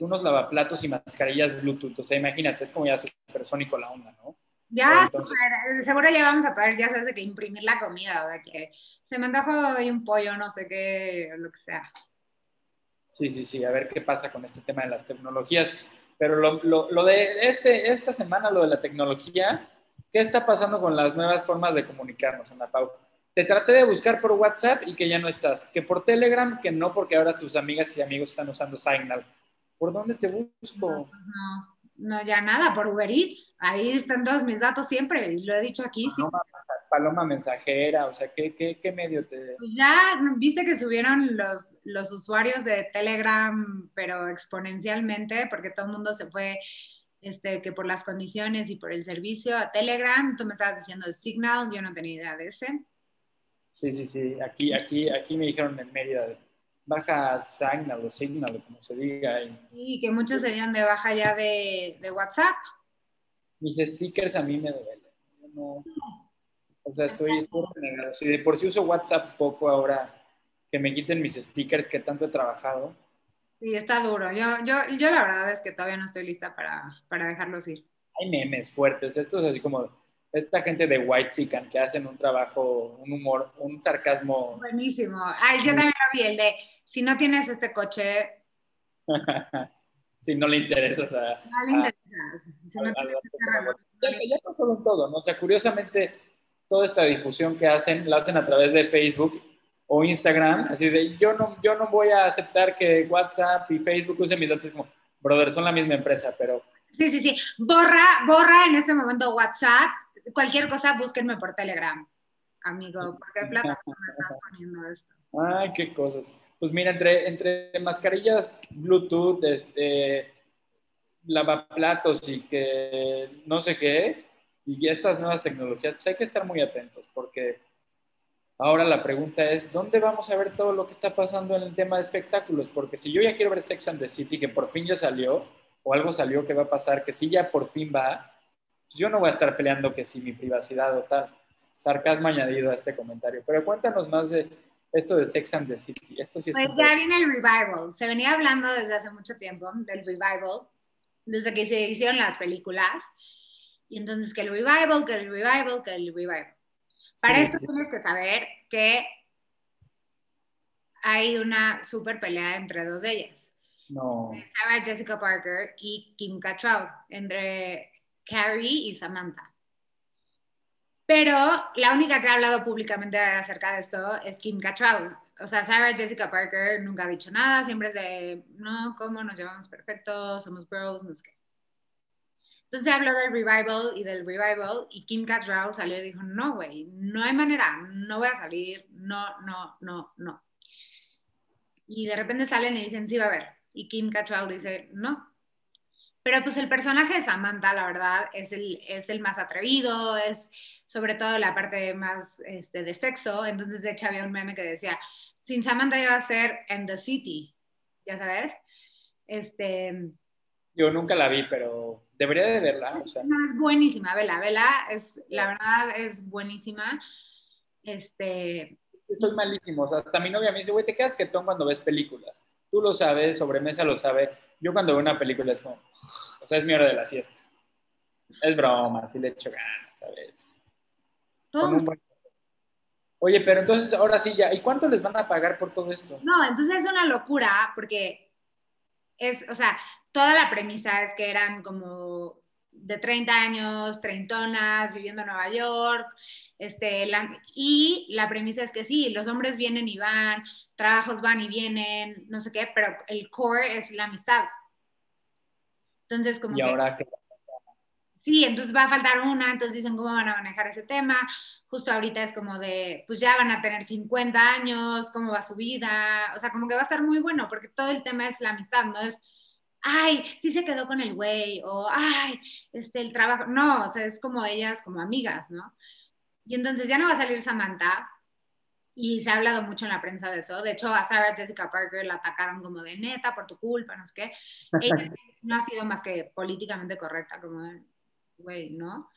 unos lavaplatos y mascarillas Bluetooth. O sea, imagínate, es como ya supersónico la onda, ¿no? Ya, seguro ya vamos a poder, ya sabes, de que imprimir la comida, de que se me antojó hoy un pollo, no sé qué, lo que sea. Sí, sí, sí, a ver qué pasa con este tema de las tecnologías. Pero lo, lo, lo de este, esta semana, lo de la tecnología, ¿qué está pasando con las nuevas formas de comunicarnos, Ana Pau? te traté de buscar por WhatsApp y que ya no estás. Que por Telegram, que no, porque ahora tus amigas y amigos están usando Signal. ¿Por dónde te busco? No, pues no, no, ya nada, por Uber Eats. Ahí están todos mis datos siempre, lo he dicho aquí. Paloma, sí. Paloma mensajera, o sea, ¿qué, qué, qué medio te...? Pues ya, viste que subieron los, los usuarios de Telegram, pero exponencialmente, porque todo el mundo se fue este, que por las condiciones y por el servicio a Telegram, tú me estabas diciendo de Signal, yo no tenía idea de ese. Sí, sí, sí. Aquí, aquí, aquí me dijeron en Mérida, baja Signal o Signal, como se diga. Sí, que muchos se dieron de baja ya de, de WhatsApp. Mis stickers a mí me duelen. no, o sea, estoy, estoy renegado. Si de por sí uso WhatsApp poco ahora, que me quiten mis stickers que tanto he trabajado. Sí, está duro. Yo, yo, yo la verdad es que todavía no estoy lista para, para dejarlos ir. Hay memes fuertes. Esto es así como esta gente de White Chicken que hacen un trabajo, un humor, un sarcasmo. Buenísimo. Ay, yo también lo vi, el de si no tienes este coche. (laughs) si no le interesas a. No le interesas. Si no tienes este ya, pasó en todo, ¿no? O sea, curiosamente, toda esta difusión que hacen, la hacen a través de Facebook o Instagram, así de yo no, yo no voy a aceptar que WhatsApp y Facebook usen mis datos como, brother, son la misma empresa, pero. Sí, sí, sí. Borra, borra en este momento WhatsApp cualquier cosa, búsquenme por Telegram, amigo. ¿Por qué plataforma estás poniendo esto? Ay, qué cosas. Pues mira, entre, entre mascarillas Bluetooth, este, lavaplatos y que no sé qué, y estas nuevas tecnologías, pues hay que estar muy atentos porque ahora la pregunta es, ¿dónde vamos a ver todo lo que está pasando en el tema de espectáculos? Porque si yo ya quiero ver Sex and the City, que por fin ya salió, o algo salió que va a pasar, que sí ya por fin va, yo no voy a estar peleando que si mi privacidad o tal. Sarcasmo añadido a este comentario. Pero cuéntanos más de esto de Sex and the City. Esto sí pues ya viene el revival. Se venía hablando desde hace mucho tiempo del revival, desde que se hicieron las películas. Y entonces que el revival, que el revival, que el revival. Para esto tienes que saber que hay una super pelea entre dos de ellas. No. Sarah Jessica Parker y Kim Cattrall, entre Carrie y Samantha. Pero la única que ha hablado públicamente acerca de esto es Kim Cattrall. O sea, Sarah Jessica Parker nunca ha dicho nada, siempre es de, no, ¿cómo nos llevamos perfecto? Somos bros, no sé qué. Entonces habló del revival y del revival y Kim Cattrall salió y dijo, no, güey, no hay manera, no voy a salir, no, no, no, no. Y de repente salen y dicen, sí va a haber. Y Kim Cattrall dice, no, pero pues el personaje de Samantha, la verdad, es el, es el más atrevido, es sobre todo la parte más este, de sexo. Entonces, de hecho, había un meme que decía, sin Samantha iba a ser en The City, ya sabes. Este, Yo nunca la vi, pero debería de verla. O sea. No, es buenísima, vela, vela, es, la verdad es buenísima. Este... Soy malísimo, o sea, hasta mi novia me dice, güey, te quedas jetón cuando ves películas. Tú lo sabes, sobremesa lo sabe. Yo cuando veo una película es como, o sea, es mi hora de la siesta. Es broma, sí le echo ganas, ¿sabes? Oye, pero entonces ahora sí ya, ¿y cuánto les van a pagar por todo esto? No, entonces es una locura porque es, o sea, toda la premisa es que eran como de 30 años, treintonas, viviendo en Nueva York, este, y la premisa es que sí, los hombres vienen y van, trabajos van y vienen, no sé qué, pero el core es la amistad. Entonces, como... Y ahora que... Sí, entonces va a faltar una, entonces dicen cómo van a manejar ese tema. Justo ahorita es como de, pues ya van a tener 50 años, cómo va su vida, o sea, como que va a estar muy bueno, porque todo el tema es la amistad, no es ay, sí se quedó con el güey, o ay, este, el trabajo. No, o sea, es como ellas, como amigas, ¿no? Y entonces ya no va a salir Samantha, y se ha hablado mucho en la prensa de eso. De hecho, a Sarah Jessica Parker la atacaron como de neta, por tu culpa, no sé qué. Ella (laughs) no ha sido más que políticamente correcta, como güey, ¿no?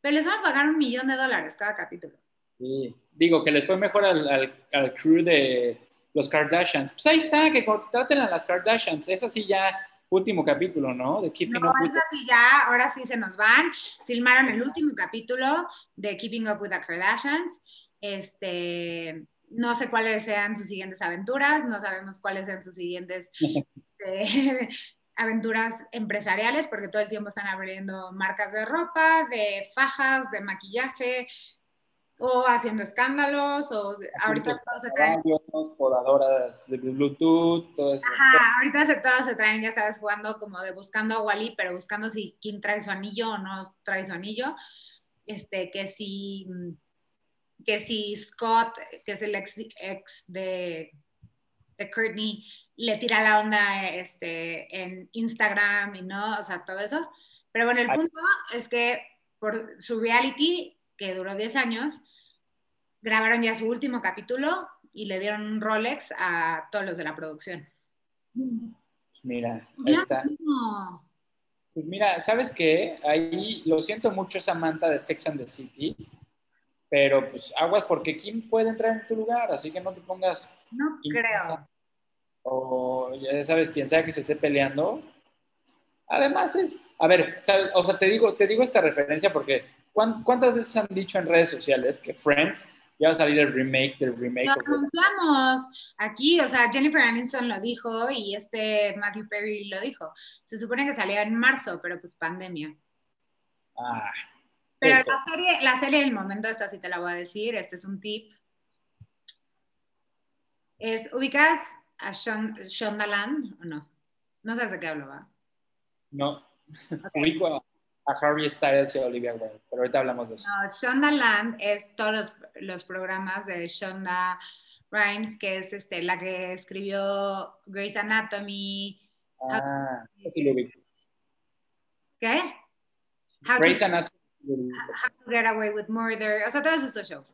Pero les van a pagar un millón de dólares cada capítulo. Sí, digo que les fue mejor al, al, al crew de los Kardashians. Pues ahí está, que contraten a las Kardashians. Esa sí ya último capítulo, ¿no? De Keeping no, Up with sí ya, ahora sí se nos van. Filmaron el último capítulo de Keeping Up with the Kardashians. Este, no sé cuáles sean sus siguientes aventuras, no sabemos cuáles sean sus siguientes (laughs) este, (laughs) aventuras empresariales, porque todo el tiempo están abriendo marcas de ropa, de fajas, de maquillaje, o haciendo escándalos, o ahorita todos se traen. Podadoras de Bluetooth, todo eso. Ajá, ahorita se, todos se traen, ya sabes, jugando como de buscando a Wally, pero buscando si quién trae su anillo o no trae su anillo. Este, que si, que si Scott, que es el ex, ex de, de Courtney, le tira la onda este, en Instagram y no, o sea, todo eso. Pero bueno, el punto es que por su reality que duró 10 años, grabaron ya su último capítulo y le dieron un Rolex a todos los de la producción. Mira, ahí está. Pues mira, ¿sabes qué? Ahí lo siento mucho, Samantha de Sex and the City, pero pues aguas porque ¿quién puede entrar en tu lugar? Así que no te pongas... No creo. O ya sabes, quién sabe que se esté peleando. Además es, a ver, o sea, te digo, te digo esta referencia porque ¿Cuántas veces han dicho en redes sociales que Friends ya va a salir el remake del remake? Lo anunciamos aquí, o sea, Jennifer Aniston lo dijo y este Matthew Perry lo dijo. Se supone que salía en marzo, pero pues pandemia. Ah. Pero la serie, la serie del momento, esta sí te la voy a decir, este es un tip. Es, ¿ubicas a Shondaland o no? No sabes de qué hablo, ¿va? No. (laughs) Ubico a a Harry Styles y a Olivia Wilde, pero ahorita hablamos de eso. No, Shonda Land es todos los, programas de Shonda Rhimes, que es este, la que escribió Grey's Anatomy. Ah, sí lo vi. ¿Qué? Grey's Anatomy. How to Get Away with Murder, o sea, todos esos shows.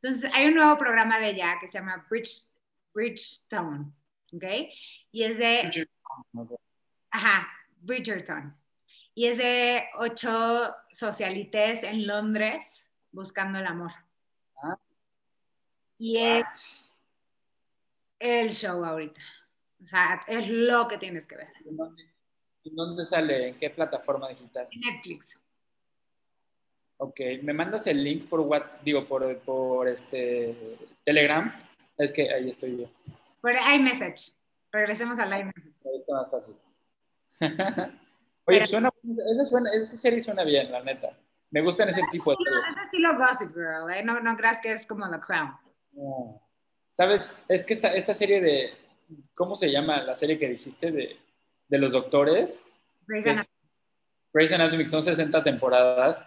Entonces, hay un nuevo programa de ella que se llama Bridge, Bridgestone, ¿ok? Y es de... Bridgerton. Ajá, Bridgerton y es de ocho socialites en Londres buscando el amor. Ah. Y es el show ahorita. O sea, es lo que tienes que ver. ¿En dónde, sale? ¿En qué plataforma digital? Netflix. Ok, ¿me mandas el link por WhatsApp, digo, por, por este Telegram? Es que ahí estoy yo. Por iMessage. Regresemos al iMessage. Ahorita más fácil. (laughs) Oye, suena, esa, suena, esa serie suena bien, la neta. Me gustan ese tipo de series. Ese estilo Gossip Girl, ¿eh? No, no creas que es como The Crown. ¿Sabes? Es que esta, esta serie de, ¿cómo se llama la serie que dijiste de, de los doctores? Grey's Anatomy. Grey's Anatomy, son 60 temporadas.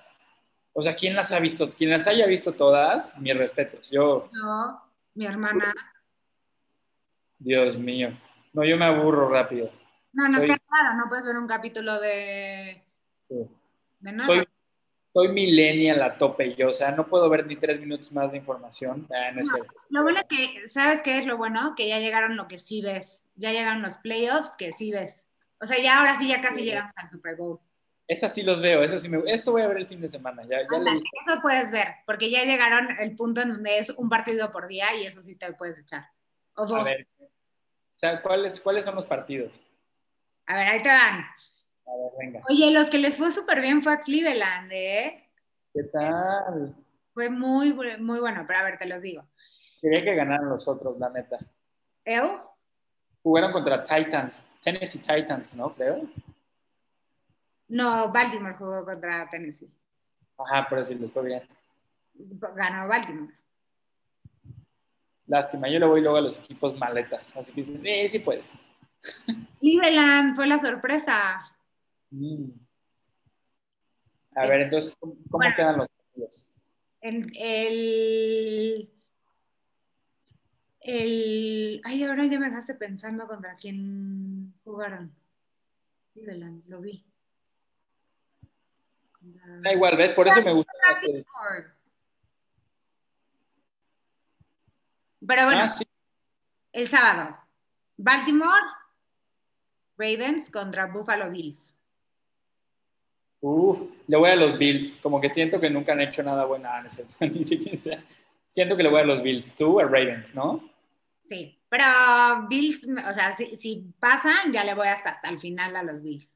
O sea, ¿quién las ha visto? Quien las haya visto todas, mis respetos. Yo. No, mi hermana. Dios mío. No, yo me aburro rápido. No, no está claro, no puedes ver un capítulo de, sí. de nada. Soy, soy millennial a tope yo, o sea, no puedo ver ni tres minutos más de información. Ah, no, lo bueno es que, ¿sabes qué es lo bueno? Que ya llegaron lo que sí ves, ya llegaron los playoffs que sí ves. O sea, ya ahora sí, ya casi llegamos al Super Bowl. Esas sí los veo, eso sí me Eso voy a ver el fin de semana. Ya, ya eso puedes ver, porque ya llegaron el punto en donde es un partido por día y eso sí te puedes echar. O dos. A ver, o sea, ¿cuáles, ¿cuáles son los partidos? A ver, ahí te van. A ver, venga. Oye, los que les fue súper bien fue a Cleveland, ¿eh? ¿Qué tal? Fue muy, muy bueno, pero a ver, te los digo. Quería que ganaran los otros, la neta. ¿Eu? Jugaron contra Titans, Tennessee Titans, ¿no? Creo. No, Baltimore jugó contra Tennessee. Ajá, pero sí les fue bien. Ganó Baltimore. Lástima, yo le voy luego a los equipos maletas, así que eh, sí puedes. Cleveland fue la sorpresa. Mm. A ver, entonces, ¿cómo, Bueno. quedan los partidos? El, el, el- Ay, ahora ya me dejaste pensando contra quién jugaron. Cleveland, lo vi. Da igual, ¿ves? Por eso me gusta. Pero bueno, Ah, sí. el sábado. Baltimore, Ravens contra Buffalo Bills. Uf, le voy a los Bills. Como que siento que nunca han hecho nada bueno. Ah, no (laughs) ni sea. Siento que le voy a los Bills. Tú a Ravens, ¿no? Sí, pero Bills, o sea, si, si pasan, ya le voy hasta, hasta el final a los Bills.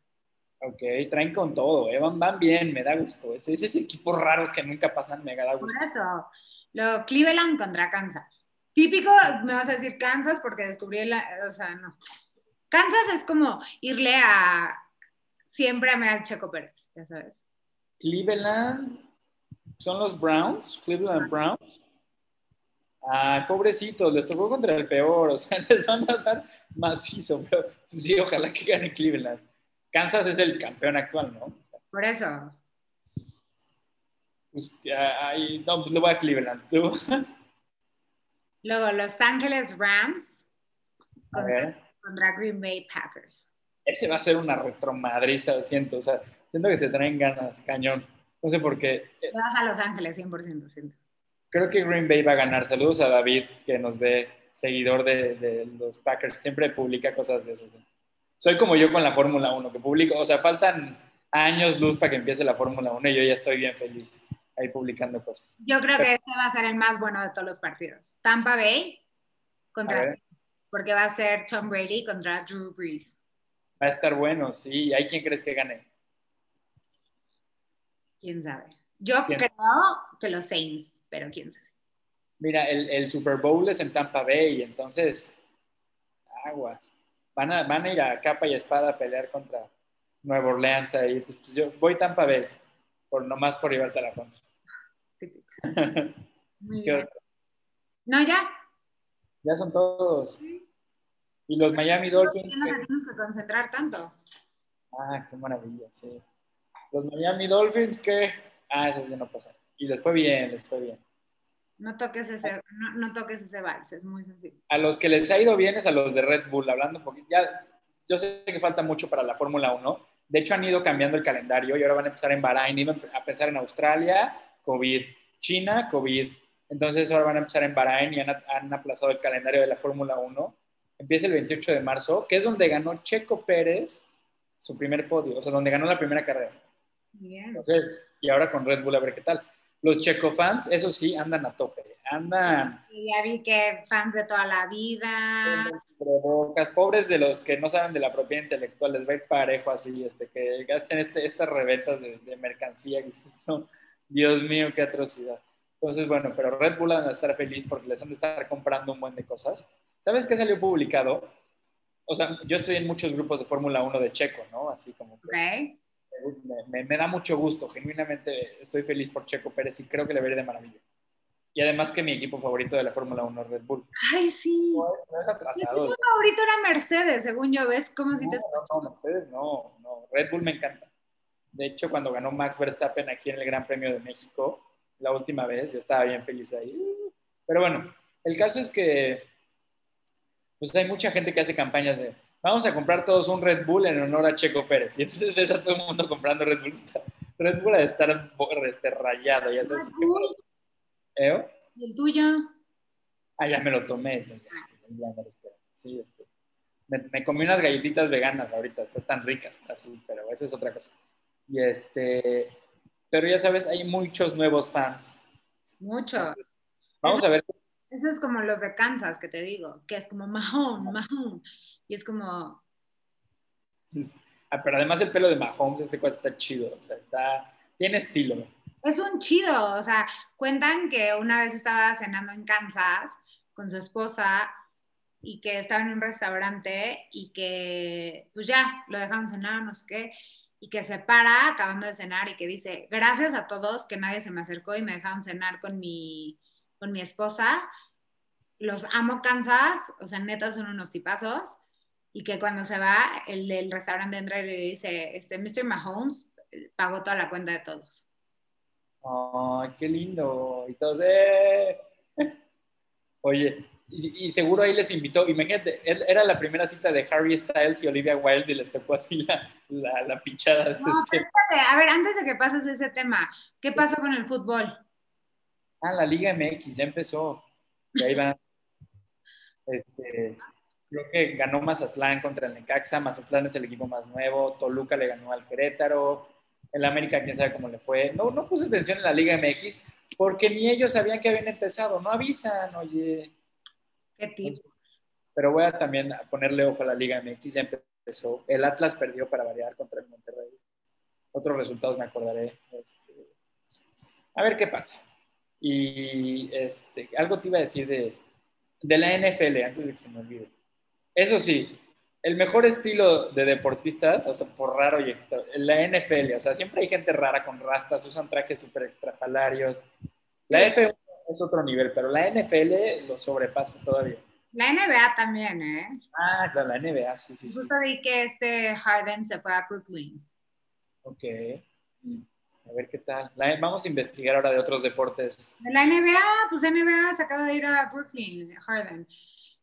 Ok, traen con todo, ¿eh? van, van bien, me da gusto. Es, es ese equipos raros que nunca pasan, me da Por gusto. eso, lo Cleveland contra Kansas. Típico, me vas a decir Kansas porque descubrí la, o sea, no. Kansas es como irle a siempre a al Checo Pérez, ya sabes. Cleveland, ¿son los Browns? Cleveland Browns. Ah, pobrecitos, les tocó contra el peor, o sea, (laughs) les van a dar macizo, pero sí, ojalá que gane Cleveland. Kansas es el campeón actual, ¿no? Por eso, ahí- no, pues le voy a Cleveland. ¿Tú? (laughs) luego Los Ángeles Rams A ver, contra Green Bay Packers. ese va a ser una retromadriza, siento, o sea, siento que se traen ganas, cañón. No sé por qué. Le vas a Los Ángeles 100%, siento. Creo que Green Bay va a ganar. Saludos a David, que nos ve, seguidor de, de los Packers, siempre publica cosas de esas. ¿eh? Soy como yo con la Fórmula 1, que publico, o sea, faltan años luz para que empiece la Fórmula 1 y yo ya estoy bien feliz ahí publicando cosas. Yo creo que este va a ser el más bueno de todos los partidos. Tampa Bay contra. Porque va a ser Tom Brady contra Drew Brees. Va a estar bueno, sí. ¿Hay quien crees que gane? ¿Quién sabe? Yo ¿Quién? creo que los Saints, pero quién sabe. Mira, el, el Super Bowl es en Tampa Bay, entonces, aguas. Van a, van a ir a capa y espada a pelear contra Nueva Orleans ahí. Entonces, pues, yo voy Tampa Bay, por, nomás por llevarte a la contra. (laughs) No, ya. Ya son todos. Y los Miami Dolphins. No te tienes que concentrar tanto. Ah, qué maravilla, sí. Los Miami Dolphins que. Ah, esos ya no pasaron. Y les fue bien, les fue bien. No toques ese, no, no toques ese vals, es muy sencillo. A los que les ha ido bien es a los de Red Bull, hablando un poquito. Ya, yo sé que falta mucho para la Fórmula 1. De hecho, han ido cambiando el calendario y ahora van a empezar en Bahrein, iban a pensar en Australia, COVID. China, COVID. Entonces ahora van a empezar en Bahrein y han, han aplazado el calendario de la Fórmula 1. Empieza el 28 de marzo, que es donde ganó Checo Pérez su primer podio, o sea, donde ganó la primera carrera. Bien. Entonces, y ahora con Red Bull a ver qué tal. Los Checo fans, eso sí, andan a tope. Andan Y ya vi que fans de toda la vida. provocas, pobres de los que no saben de la propiedad intelectual, les va a ir parejo así, este, que gasten este, estas reventas de, de mercancía. que no, Dios mío, qué atrocidad. Entonces, bueno, pero Red Bull van a estar feliz porque les han de estar comprando un buen de cosas. ¿Sabes qué salió publicado? O sea, yo estoy en muchos grupos de Fórmula 1 de Checo, ¿no? Así como que Ok. me, me- me da mucho gusto, genuinamente estoy feliz por Checo Pérez y creo que le veré de maravilla. Y además que mi equipo favorito de la Fórmula 1 es Red Bull. Ay, sí. No no es Mi atrasado. equipo favorito era Mercedes, según yo, ¿ves? ¿Cómo si No, te no, no, Mercedes no, no. Red Bull me encanta. De hecho, cuando ganó Max Verstappen aquí en el Gran Premio de México, la última vez, yo estaba bien feliz ahí. Pero bueno, el caso es que pues hay mucha gente que hace campañas de vamos a comprar todos un Red Bull en honor a Checo Pérez. Y entonces ves a todo el mundo comprando Red Bull. (laughs) Red Bull a estar este, rayado, ya sabes. ¿Eh? ¿Y el tuyo? Ah, ya me lo tomé. Sí, este. Me, me comí unas galletitas veganas ahorita, están ricas, así, pero esa es otra cosa. Y este, pero ya sabes, hay muchos nuevos fans. Mucho. Vamos Eso- a ver. Eso es como los de Kansas, que te digo, que es como Mahone, Mahone. Y es como, Ah, pero además el pelo de Mahomes, este cuate está chido, o sea, está, tiene estilo. es un chido. O sea, cuentan que una vez estaba cenando en Kansas con su esposa y que estaba en un restaurante y que, pues ya, lo dejaron cenar, no sé qué. Y que se para acabando de cenar y que dice, gracias a todos que nadie se me acercó y me dejaron cenar con mi, con mi esposa. Los amo Kansas, o sea, neta son unos tipazos. Y que cuando se va, el del restaurante entra y le dice, este, Mr. Mahomes pagó toda la cuenta de todos. ¡Ay, qué lindo! Y todos, ¡eh! (laughs) Oye, y, seguro ahí les invitó, imagínate, era la primera cita de Harry Styles y Olivia Wilde y les tocó así la, la, pinchada. No, este. a ver, antes de que pases ese tema, ¿qué pasó con el fútbol? Ah, la Liga MX ya empezó. Y ahí van. Este, creo que ganó Mazatlán contra el Necaxa. Mazatlán es el equipo más nuevo. Toluca le ganó al Querétaro. El América, quién sabe cómo le fue. No, no puse atención en la Liga MX porque ni ellos sabían que habían empezado. No avisan, oye. Pero voy a también ponerle ojo a la Liga MX, ya empezó. El Atlas perdió para variar contra el Monterrey. Otros resultados me acordaré. Este, a ver qué pasa. Y este, algo te iba a decir de, de la NFL, antes de que se me olvide. Eso sí, el mejor estilo de deportistas, o sea, por raro y extra, la NFL, o sea, siempre hay gente rara con rastas, usan trajes súper extrafalarios. La F1 es otro nivel, pero la NFL lo sobrepasa todavía. La NBA también, ¿eh? Ah, claro, la NBA, sí, sí, Justo vi que este Harden se fue a Brooklyn. Ok. A ver qué tal. vamos a investigar ahora de otros deportes. De la NBA, pues NBA se acaba de ir a Brooklyn, Harden.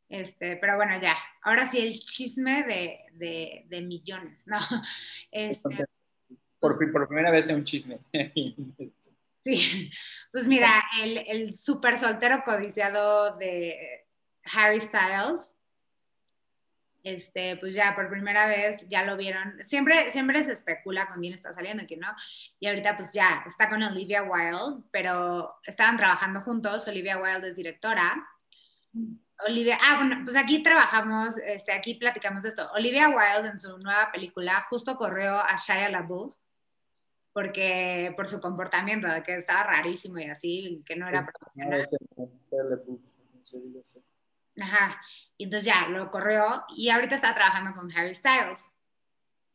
Este, pero bueno, ya. Ahora sí, el chisme de, de, de millones, ¿no? (laughs) Este, por, por primera vez en un chisme. (laughs) Sí, (laughs) pues mira, el, el súper soltero codiciado de Harry Styles, este, pues ya por primera vez ya lo vieron. Siempre, siempre se especula con quién está saliendo quién no. Y ahorita pues ya está con Olivia Wilde, pero estaban trabajando juntos. Olivia Wilde es directora. Olivia, ah, bueno, pues aquí trabajamos, este, aquí platicamos de esto. Olivia Wilde en su nueva película justo corrió a Shia LaBeouf porque por su comportamiento, que estaba rarísimo y así, que no era profesional. Ajá, y entonces ya lo corrió y ahorita está trabajando con Harry Styles.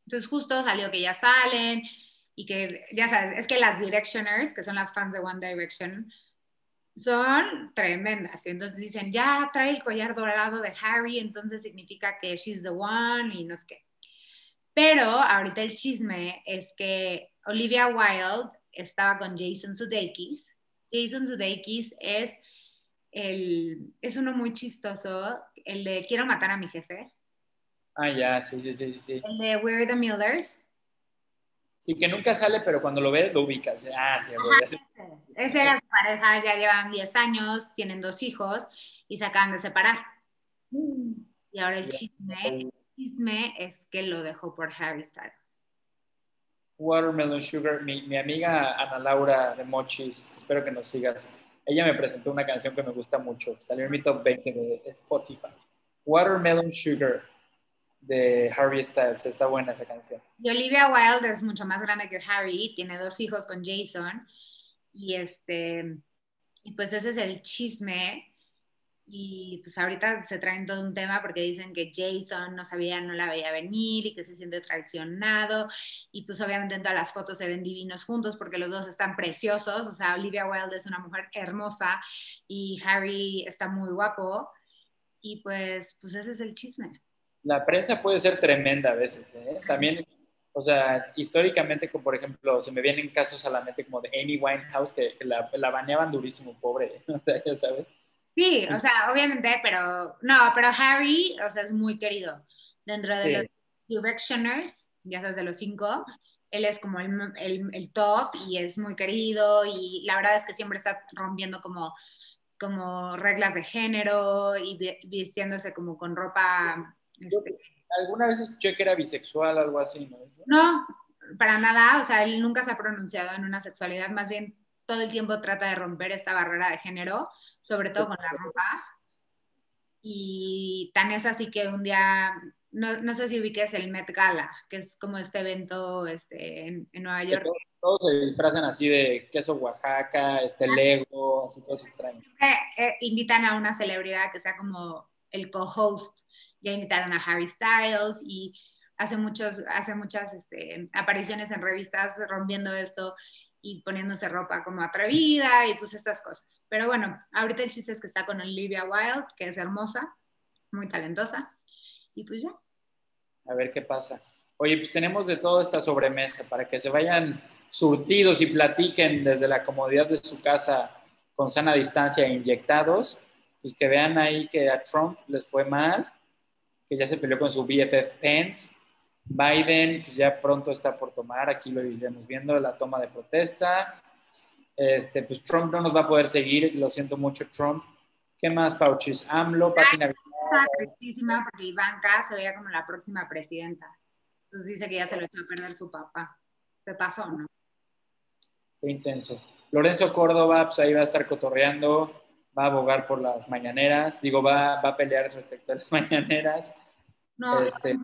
Entonces justo salió que ya salen y que, ya sabes, es que las Directioners, que son las fans de One Direction, son tremendas. Y entonces dicen, ya trae el collar dorado de Harry, entonces significa que she's the one y no sé qué. Pero ahorita el chisme es que Olivia Wilde estaba con Jason Sudeikis. Jason Sudeikis es el, es uno muy chistoso, el de Quiero matar a mi jefe. Ah, ya, sí, sí, sí, sí. El de We're the Millers. Sí, que nunca sale, pero cuando lo ves lo ubicas. Ah, sí, Ese Esa era su pareja, ya llevan 10 años, tienen dos hijos y se acaban de separar. Y ahora el chisme, el chisme es que lo dejó por Harry Styles. Watermelon Sugar, mi, mi, amiga Ana Laura de Mochis, espero que nos sigas. Ella me presentó una canción que me gusta mucho, salió en mi top 20 de Spotify. Watermelon Sugar de Harry Styles, está buena esa canción. Y Olivia Wilde es mucho más grande que Harry, tiene dos hijos con Jason y este y pues ese es el chisme y pues ahorita se traen todo un tema porque dicen que Jason no sabía, no la veía venir y que se siente traicionado y pues obviamente en todas las fotos se ven divinos juntos porque los dos están preciosos, o sea, Olivia Wilde es una mujer hermosa y Harry está muy guapo y pues, pues ese es el chisme. La prensa puede ser tremenda a veces, ¿eh? También, o sea, históricamente, como por ejemplo, se me vienen casos a la mente como de Amy Winehouse que, la, la baneaban durísimo, pobre, (laughs) o sea, ya sabes Sí, o sea, obviamente, pero no, pero Harry, o sea, es muy querido. Dentro de los Directioners, ya sabes, de los cinco, él es como el, el, el, top y es muy querido y la verdad es que siempre está rompiendo como, como reglas de género y vistiéndose como con ropa... Este, Alguna vez escuché que era bisexual, algo así, ¿no? No, para nada, o sea, él nunca se ha pronunciado en una sexualidad, más bien todo el tiempo trata de romper esta barrera de género, sobre todo con la ropa. Y tan es así que un día, no, no sé si ubiques el Met Gala, que es como este evento este, en, Nueva York. Todos, se disfrazan así de queso Oaxaca, este Lego, así todos extraños. Eh, invitan a una celebridad que sea como el co-host. Ya invitaron a Harry Styles y hace, muchos, hace muchas este, apariciones en revistas rompiendo esto y poniéndose ropa como atrevida y pues estas cosas. Pero bueno, ahorita el chiste es que está con Olivia Wilde, que es hermosa, muy talentosa, y pues ya. A ver qué pasa. Oye, pues tenemos de todo esta sobremesa para que se vayan surtidos y platiquen desde la comodidad de su casa con sana distancia e inyectados, pues que vean ahí que a Trump les fue mal, que ya se peleó con su BFF Pence, Biden pues ya pronto está por tomar, aquí lo iremos viendo, la toma de protesta. Este, pues Trump no nos va a poder seguir, lo siento mucho Trump. ¿Qué más, Pauchis? AMLO, página tristísima porque Ivanka se veía como la próxima presidenta. Entonces dice que ya se lo echó a perder su papá. Se pasó, ¿no? Qué intenso. Lorenzo Córdoba, pues ahí va a estar cotorreando, va a abogar por las mañaneras, digo, va, va a pelear respecto a las (laughs) mañaneras. No, este...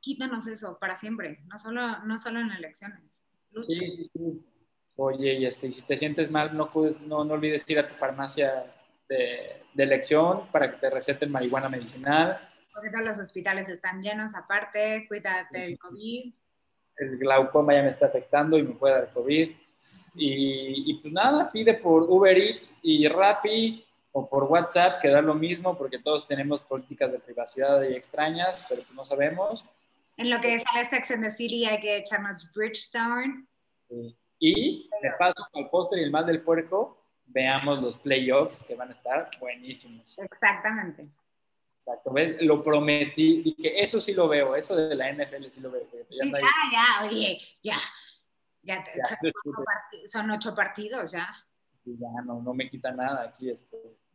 quítanos eso para siempre, no solo, no solo en elecciones. Sí, sí, sí. Oye, y este, si te sientes mal, no, no, no olvides ir a tu farmacia de, de, elección para que te receten marihuana medicinal. Porque todos los hospitales están llenos aparte, cuídate del COVID. El glaucoma ya me está afectando y me puede dar COVID. Y, y pues nada, pide por Uber Eats y Rappi o por WhatsApp, que da lo mismo porque todos tenemos políticas de privacidad y extrañas, pero pues no sabemos. En lo que sale Sex and the City hay que echarnos Bridgestone. Sí. Y de paso al póster y el mal del puerco, veamos los playoffs que van a estar buenísimos. Exactamente. Exacto, ¿ves? Lo prometí y que eso sí lo veo, eso de la NFL sí lo veo. Ya, ya, ya, oye, ya. ya, ya son, ocho partidos, ya ya no, no me quita nada. Aquí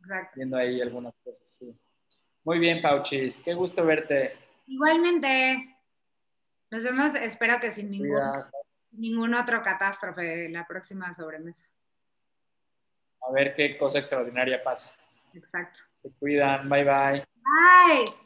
estoy viendo ahí algunas cosas. Sí. Muy bien, Pauchis. Qué gusto verte. Igualmente. Nos vemos, espero que sin ningún, ningún otro catástrofe la próxima sobremesa. A ver qué cosa extraordinaria pasa. Exacto. Se cuidan. Bye bye. Bye.